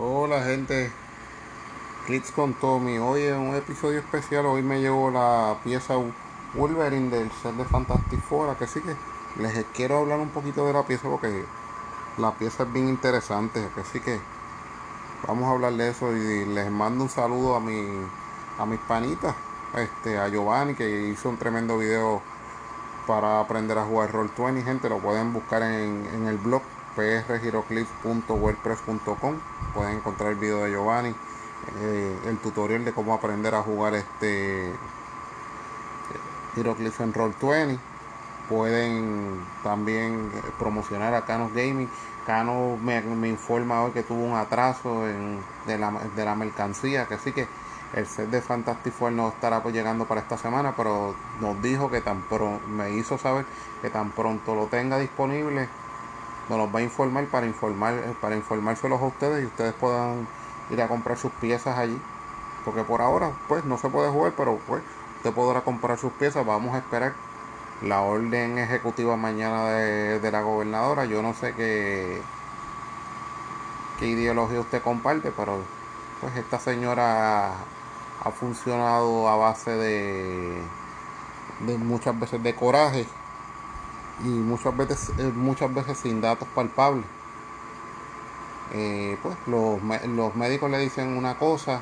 Hola gente, Clips con Tommy. Hoy es un episodio especial. Hoy me llevo la pieza Wolverine del set de Fantastic Four. Que sí que les quiero hablar un poquito de la pieza porque la pieza es bien interesante. Que sí que vamos a hablar de eso y les mando un saludo a mi a mis panitas, este, a Giovanni que hizo un tremendo video para aprender a jugar Roll20. Gente, lo pueden buscar en, en el blog prgiroclips.wordpress.com pueden encontrar el video de Giovanni eh, el tutorial de cómo aprender a jugar este Giroclips en Roll20 pueden también promocionar a Canos Gaming. Canos me, informa hoy que tuvo un atraso en, de, la, de la mercancía que sí que el set de Fantastic Four no estará pues llegando para esta semana, pero nos dijo que tan pronto, me hizo saber que tan pronto lo tenga disponible, nos los va a informar para informar para informárselos a ustedes y ustedes puedan ir a comprar sus piezas allí. Porque por ahora pues no se puede jugar pero pues usted podrá comprar sus piezas. Vamos a esperar la orden ejecutiva mañana de, la gobernadora. Yo no sé qué qué ideología usted comparte pero pues esta señora ha funcionado a base de de muchas veces de coraje y muchas veces, eh, muchas veces sin datos palpables. Eh, pues los, los médicos le dicen una cosa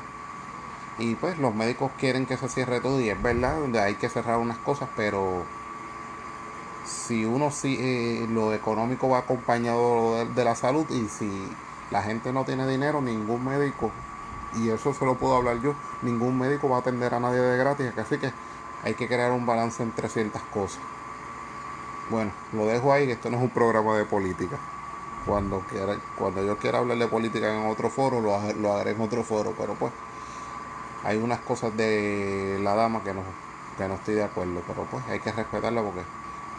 y pues los médicos quieren que se cierre todo y es verdad, donde hay que cerrar unas cosas, pero si uno si eh, lo económico va acompañado de, la salud y si la gente no tiene dinero, ningún médico, y eso se lo puedo hablar yo, ningún médico va a atender a nadie de gratis, así que hay que crear un balance entre ciertas cosas. Bueno, lo dejo ahí, esto no es un programa de política. Cuando quiera, cuando yo quiera hablar de política en otro foro, lo, lo haré en otro foro, pero pues hay unas cosas de la dama que no, que no estoy de acuerdo, pero pues hay que respetarla porque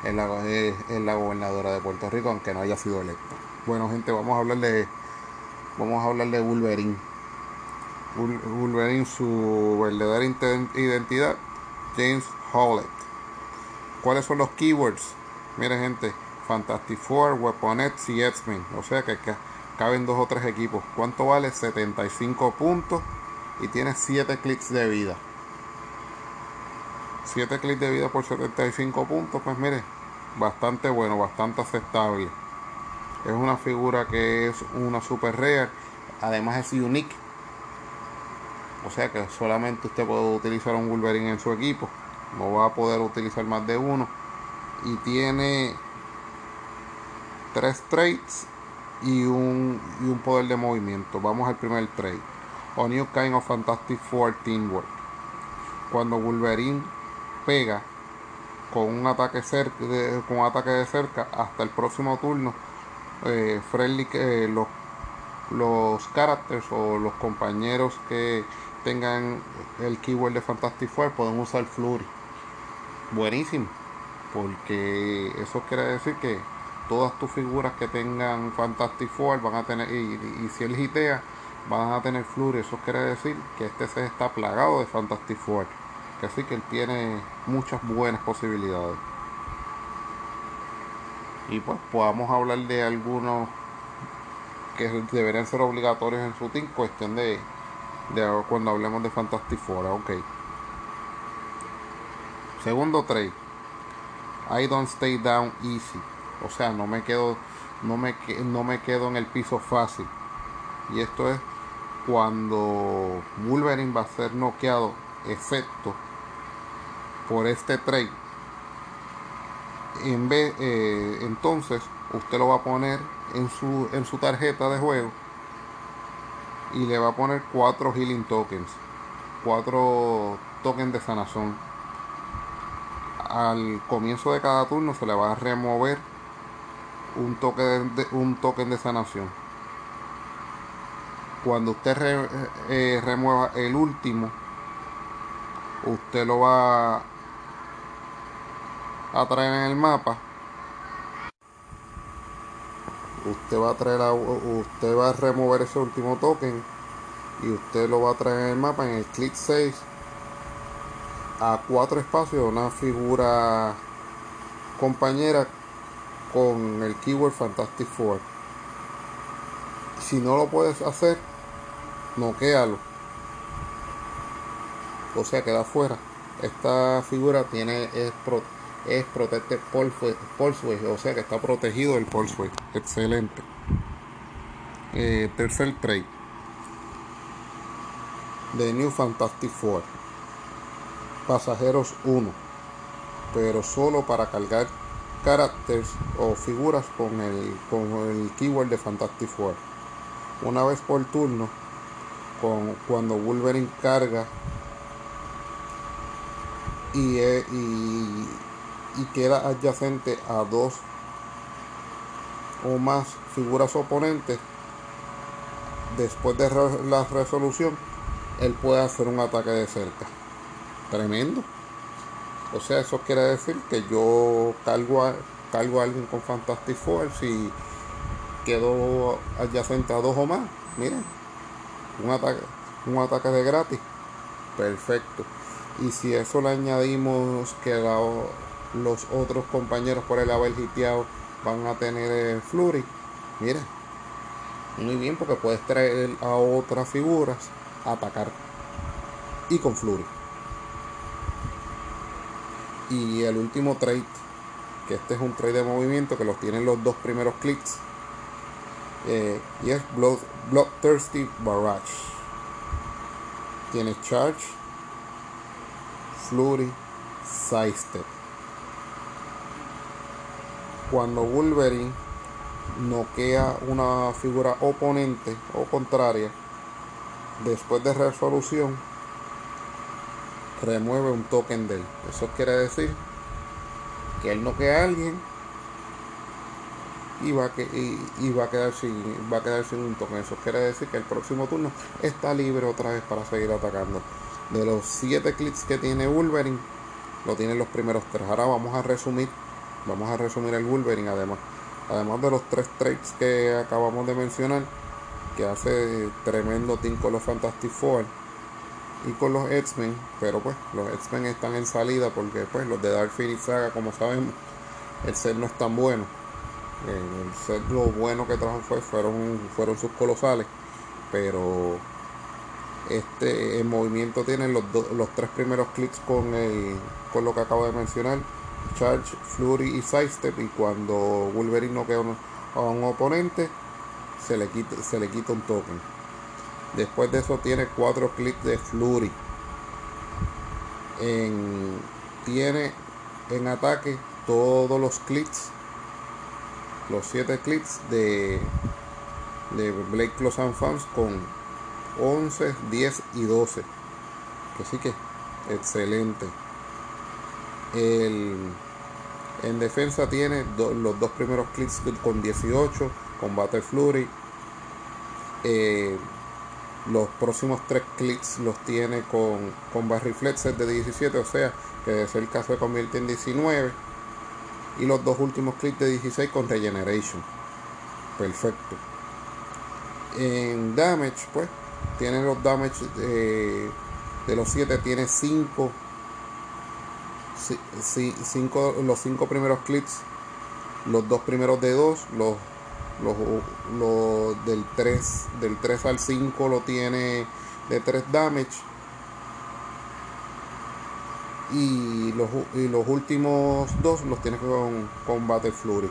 es la, es, la gobernadora de Puerto Rico, aunque no haya sido electa. Bueno, gente, vamos a hablar de vamos a hablar de Wolverine. Wolverine, su verdadera identidad, James Howlett. ¿Cuáles son los keywords? Miren gente, Fantastic Four, Weaponettes y X-Men. O sea que, caben dos o tres equipos. ¿Cuánto vale? 75 puntos y tiene 7 clics de vida. 7 clics de vida por 75 puntos, pues mire, bastante bueno, bastante aceptable. Es una figura que es una super rare, además es unique. O sea que solamente usted puede utilizar un Wolverine en su equipo, no va a poder utilizar más de uno y tiene tres traits y un, y un poder de movimiento. Vamos al primer trait. A New Kind of Fantastic Four Teamwork. Cuando Wolverine pega con un ataque cerca, de, con un ataque de cerca hasta el próximo turno, eh, friendly, eh, los, los characters o los compañeros que tengan el keyword de Fantastic Four pueden usar Flurry. Buenísimo porque eso quiere decir que todas tus figuras que tengan Fantastic Four van a tener, y, si él hitea, van a tener Flurry, eso quiere decir que este set está plagado de Fantastic Four, así que él tiene muchas buenas posibilidades. Y pues podamos hablar de algunos que deberían ser obligatorios en su team, cuestión de, de cuando hablemos de Fantastic Four, ok. Segundo trade I don't stay down easy. O sea, no me quedo, no me, no me quedo en el piso fácil. Y esto es cuando Wolverine va a ser noqueado, excepto por este trade. Eh, entonces usted lo va a poner en su, en su tarjeta de juego y le va a poner cuatro healing tokens, cuatro tokens de sanación al comienzo de cada turno se le va a remover un, toque de, un token de sanación. Cuando usted eh, remueva el último, usted lo va a traer en el mapa. Usted va a traer usted va a remover ese último token y usted lo va a traer en el mapa en el click 6 a cuatro espacios una figura compañera con el keyword Fantastic Four. Si no lo puedes hacer, noquealo. O sea, queda fuera. Esta figura tiene es, pro, es protected pulse, o sea que está protegido el pulse Excelente. Eh, tercer trade. De New Fantastic Four. Pasajeros 1. Pero solo para cargar caracteres o figuras con el, con el keyword de Fantastic Four. Una vez por turno, con, cuando Wolverine carga y, eh, y, y queda adyacente a dos o más figuras oponentes, después de la resolución, él puede hacer un ataque de cerca. Tremendo. O sea, eso quiere decir que yo cargo a, cargo alguien con Fantastic Force y quedo adyacente a dos o más. Miren, un ataque, un ataque de gratis. Perfecto. Y si eso le añadimos que los otros compañeros por el haber hiteado van a tener Flurry, miren, muy bien porque puedes traer a otras figuras a atacar y con Flurry. Y el último trade, que este es un trade de movimiento que los tienen los dos primeros clics. Eh, y es Blood, Bloodthirsty Barrage. Tiene Charge, Flurry, Sidestep. Cuando Wolverine noquea una figura oponente o contraria, después de resolución, remueve un token de él. Eso quiere decir que él no queda a alguien y va, a que, y, va a quedar sin va a quedar sin un token. Eso quiere decir que el próximo turno está libre otra vez para seguir atacando. De los 7 clics que tiene Wolverine, lo tienen los primeros tres. Ahora vamos a resumir, vamos a resumir el Wolverine además. Además de los tres trades que acabamos de mencionar, que hace tremendo team con Fantastic Four y con los X-Men, pero pues los X-Men están en salida porque pues los de Dark Phoenix Saga, como sabemos, el set no es tan bueno. El set lo bueno que trajo fue, fueron, fueron sus colosales, pero este movimiento tiene los, los tres primeros clics con el con lo que acabo de mencionar Charge, Flurry y Sidestep y cuando Wolverine no queda a un oponente se le quita, se le quita un token Después de eso tiene cuatro clics de Flurry. tiene en ataque todos los clics. Los siete clics de, de Blake Close and Fans con 11, 10 y 12. Así que excelente. en defensa tiene los dos primeros clics con 18. Combate Flurry. Eh, los próximos tres clics los tiene con, con Flexes de 17, o sea que es el caso se convierte en 19. Y los dos últimos clics de 16 con Regeneration. Perfecto. En damage, pues, tiene los damage de, de los 7, tiene 5. los 5 primeros clics, los dos primeros de 2, los del 3 del 3 al 5 lo tiene de 3 damage. Y los, y los últimos dos los tiene con, con Battle Flurry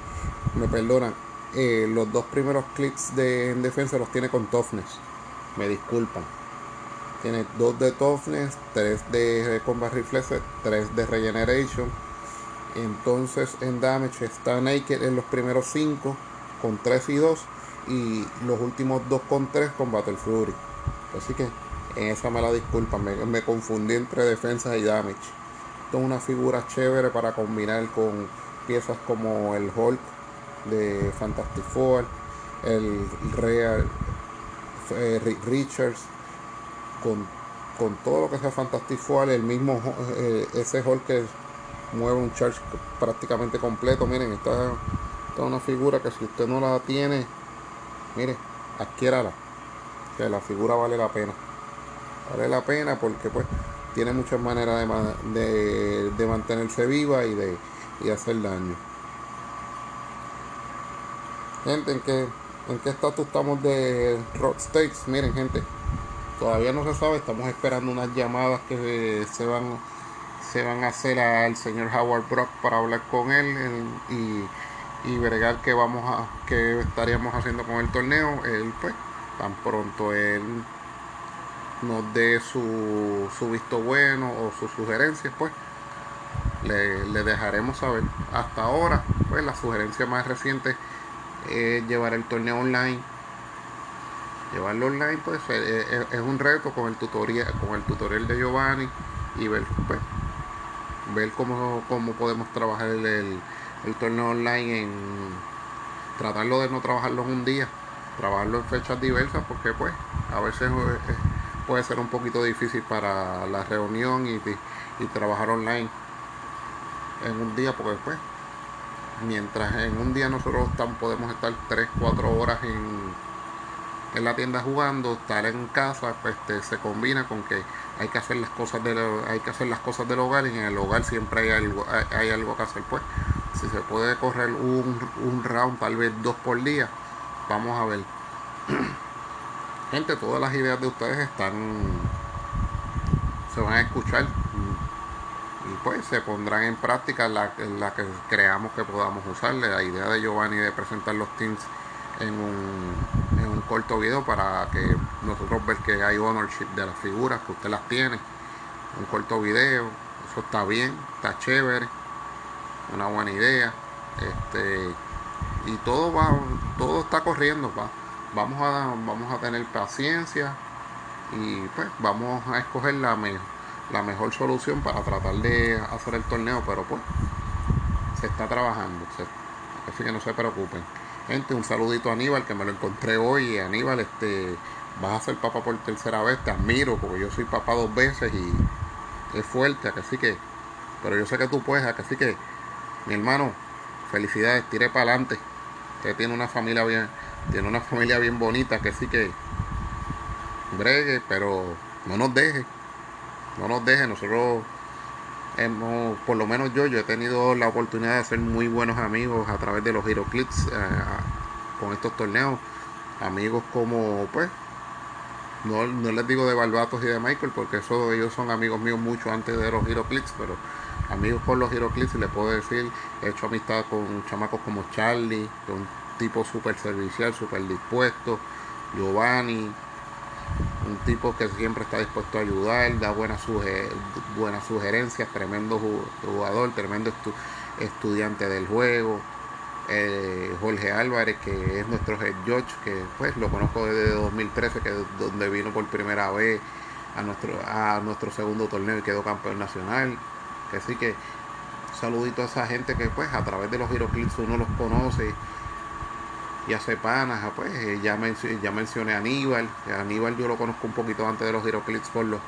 me perdonan eh, los dos primeros clics de en defensa los tiene con Toughness. Me disculpan. Tiene 2 de Toughness 3 de Combat Reflex 3 de Regeneration. Entonces en damage está Naked en los primeros 5 con 3 y 2 y los últimos 2 con 3 con Battle Fury. Así que en esa me la disculpa, me, confundí entre defensa y damage. Esto es una figura chévere para combinar con piezas como el Hulk de Fantastic Four, el Real eh, Richards, con, con, todo lo que sea Fantastic Four, el mismo eh, ese Hulk que mueve un charge prácticamente completo. Miren, está una figura que si usted no la tiene, mire, adquiérala. Que la figura vale la pena. Vale la pena porque pues tiene muchas maneras de, de, mantenerse viva y de y hacer daño. Gente, ¿en qué, en qué estatus estamos de Rock States? Miren, gente, todavía no se sabe, estamos esperando unas llamadas que se van se van a hacer al señor Howard Brock para hablar con él y, y bregar qué vamos a qué estaríamos haciendo con el torneo él pues tan pronto él nos dé su, su visto bueno o sus sugerencias pues le, le, dejaremos saber. Hasta ahora pues la sugerencia más reciente es llevar el torneo online. Llevarlo online pues es, un reto con el tutorial con el tutorial de Giovanni y ver pues ver cómo, cómo podemos trabajar el, el, torneo online en tratarlo de no trabajarlo en un día trabajarlo en fechas diversas porque pues a veces eh, puede ser un poquito difícil para la reunión y, y trabajar online en un día porque pues mientras en un día nosotros podemos estar 3, 4 horas en en la tienda jugando, estar en casa, pues este, se combina con que hay que hacer las cosas del hay que hacer las cosas del hogar y en el hogar siempre hay algo hay, algo que hacer pues si se puede correr un, un round tal vez dos por día vamos a ver. Gente todas las ideas de ustedes están se van a escuchar y pues se pondrán en práctica la, la que creamos que podamos usarle la idea de Giovanni de presentar los teams en un, en un corto video para que nosotros ver que hay ownership de las figuras, que usted las tiene. Un corto video, eso está bien, está chévere, una buena idea. Este, y todo va, todo está corriendo, va. Vamos a, vamos a tener paciencia y pues vamos a escoger la, la mejor solución para tratar de hacer el torneo, pero pues se está trabajando, así que no se preocupen. Gente, un saludito a Aníbal, que me lo encontré hoy. Aníbal, este, vas a ser papá por tercera vez, te admiro, porque yo soy papá dos veces y es fuerte, así que, pero yo sé que tú puedes, así que, mi hermano, felicidades, tire para adelante. Usted tiene una familia bien, tiene una familia bien bonita, que sí que bregue, pero no nos deje, no nos deje, nosotros hemos, por lo menos yo, yo he tenido la oportunidad de hacer muy buenos amigos a través de los HeroClips eh, con estos torneos. Amigos como, pues, no, les digo de Barbatos y de Michael, porque eso, ellos son amigos míos mucho antes de los HeroClips, pero amigos con los HeroClips, les puedo decir, he hecho amistad con chamacos como Charlie, un tipo súper servicial, súper dispuesto, Giovanni, un tipo que siempre está dispuesto a ayudar, da buenas, buenas sugerencias, tremendo jugador, tremendo estudiante del juego. Eh, Jorge Álvarez, que es nuestro head que pues lo conozco desde 2013, que es donde vino por primera vez a nuestro, a nuestro segundo torneo y quedó campeón nacional. Que sí que saludito a esa gente que pues a través de los Giroclips uno los conoce y hace panas, ah, pues eh, ya, mencioné a Aníbal, Aníbal yo lo conozco un poquito antes de los Heroclips por los,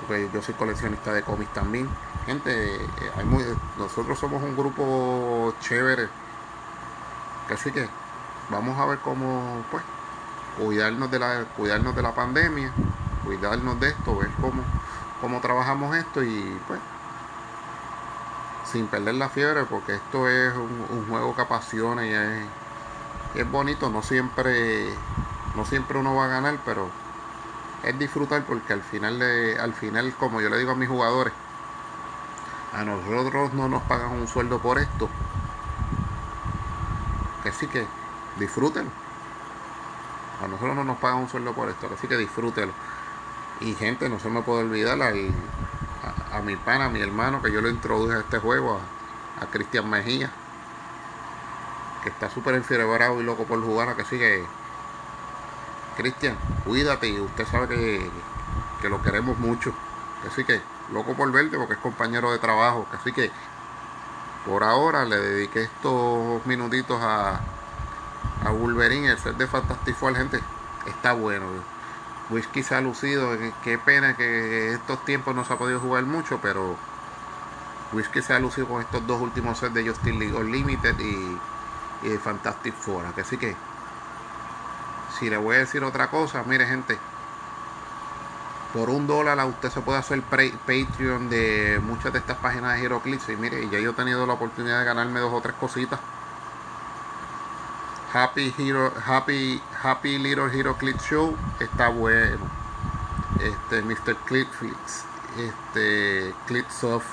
porque yo soy coleccionista de cómics también. Gente, eh, hay muy, nosotros somos un grupo chévere, así que vamos a ver cómo, pues, cuidarnos de la, cuidarnos de la pandemia, cuidarnos de esto, ver cómo, cómo trabajamos esto y pues sin perder la fiebre porque esto es un, juego que apasiona y es es bonito, no siempre, no siempre uno va a ganar, pero es disfrutar porque al final, al final, como yo le digo a mis jugadores, a nosotros no nos pagan un sueldo por esto. Así que disfrútenlo. A nosotros no nos pagan un sueldo por esto, así que disfrútenlo. Y gente, no se me puede olvidar a, mi pana, a mi hermano, que yo lo introduje a este juego, a, a Cristian Mejía que está súper enfiebrado y loco por jugar, que sigue. Cristian, cuídate y usted sabe que, que lo queremos mucho. Así que, loco por verte porque es compañero de trabajo. Así que, por ahora le dediqué estos minutitos a, a Wolverine, el set de Fantastic Four, gente. Está bueno. Whisky se ha lucido. Qué pena que estos tiempos no se ha podido jugar mucho, pero Whisky se ha lucido con estos dos últimos sets de Justin League Unlimited y Fantastic Four. Así que, si le voy a decir otra cosa, mire gente, por un dólar usted se puede hacer Patreon de muchas de estas páginas de HeroClix y mire, ya yo he tenido la oportunidad de ganarme dos o tres cositas. Happy Hero, Happy, Happy Little HeroClix Show está bueno. este Mr. Clipflix, este Clipsoft.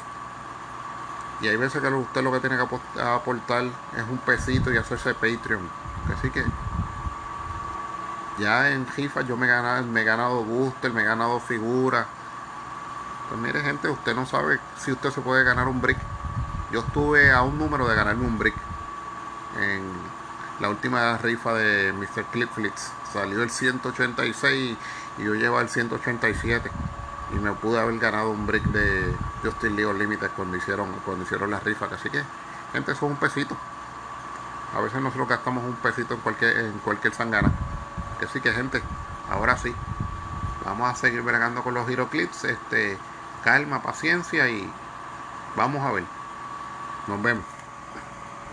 Y hay veces que usted lo que tiene que aportar es un pesito y hacerse Patreon. Así que ya en FIFA yo me he ganado, me he ganado booster, me he ganado figuras. Pues mire gente, usted no sabe si usted se puede ganar un brick. Yo estuve a un número de ganarme un brick la última rifa de Mr. Clipflix. Salió el 186 y yo llevo el 187 y me pude haber ganado un brick de Justin League Limited cuando hicieron cuando hicieron la rifa. Así que gente eso es un pesito. A veces nosotros gastamos un pesito en cualquier en cualquier sangana así que gente ahora sí. Vamos a seguir bregando con los clips este calma paciencia y vamos a ver. Nos vemos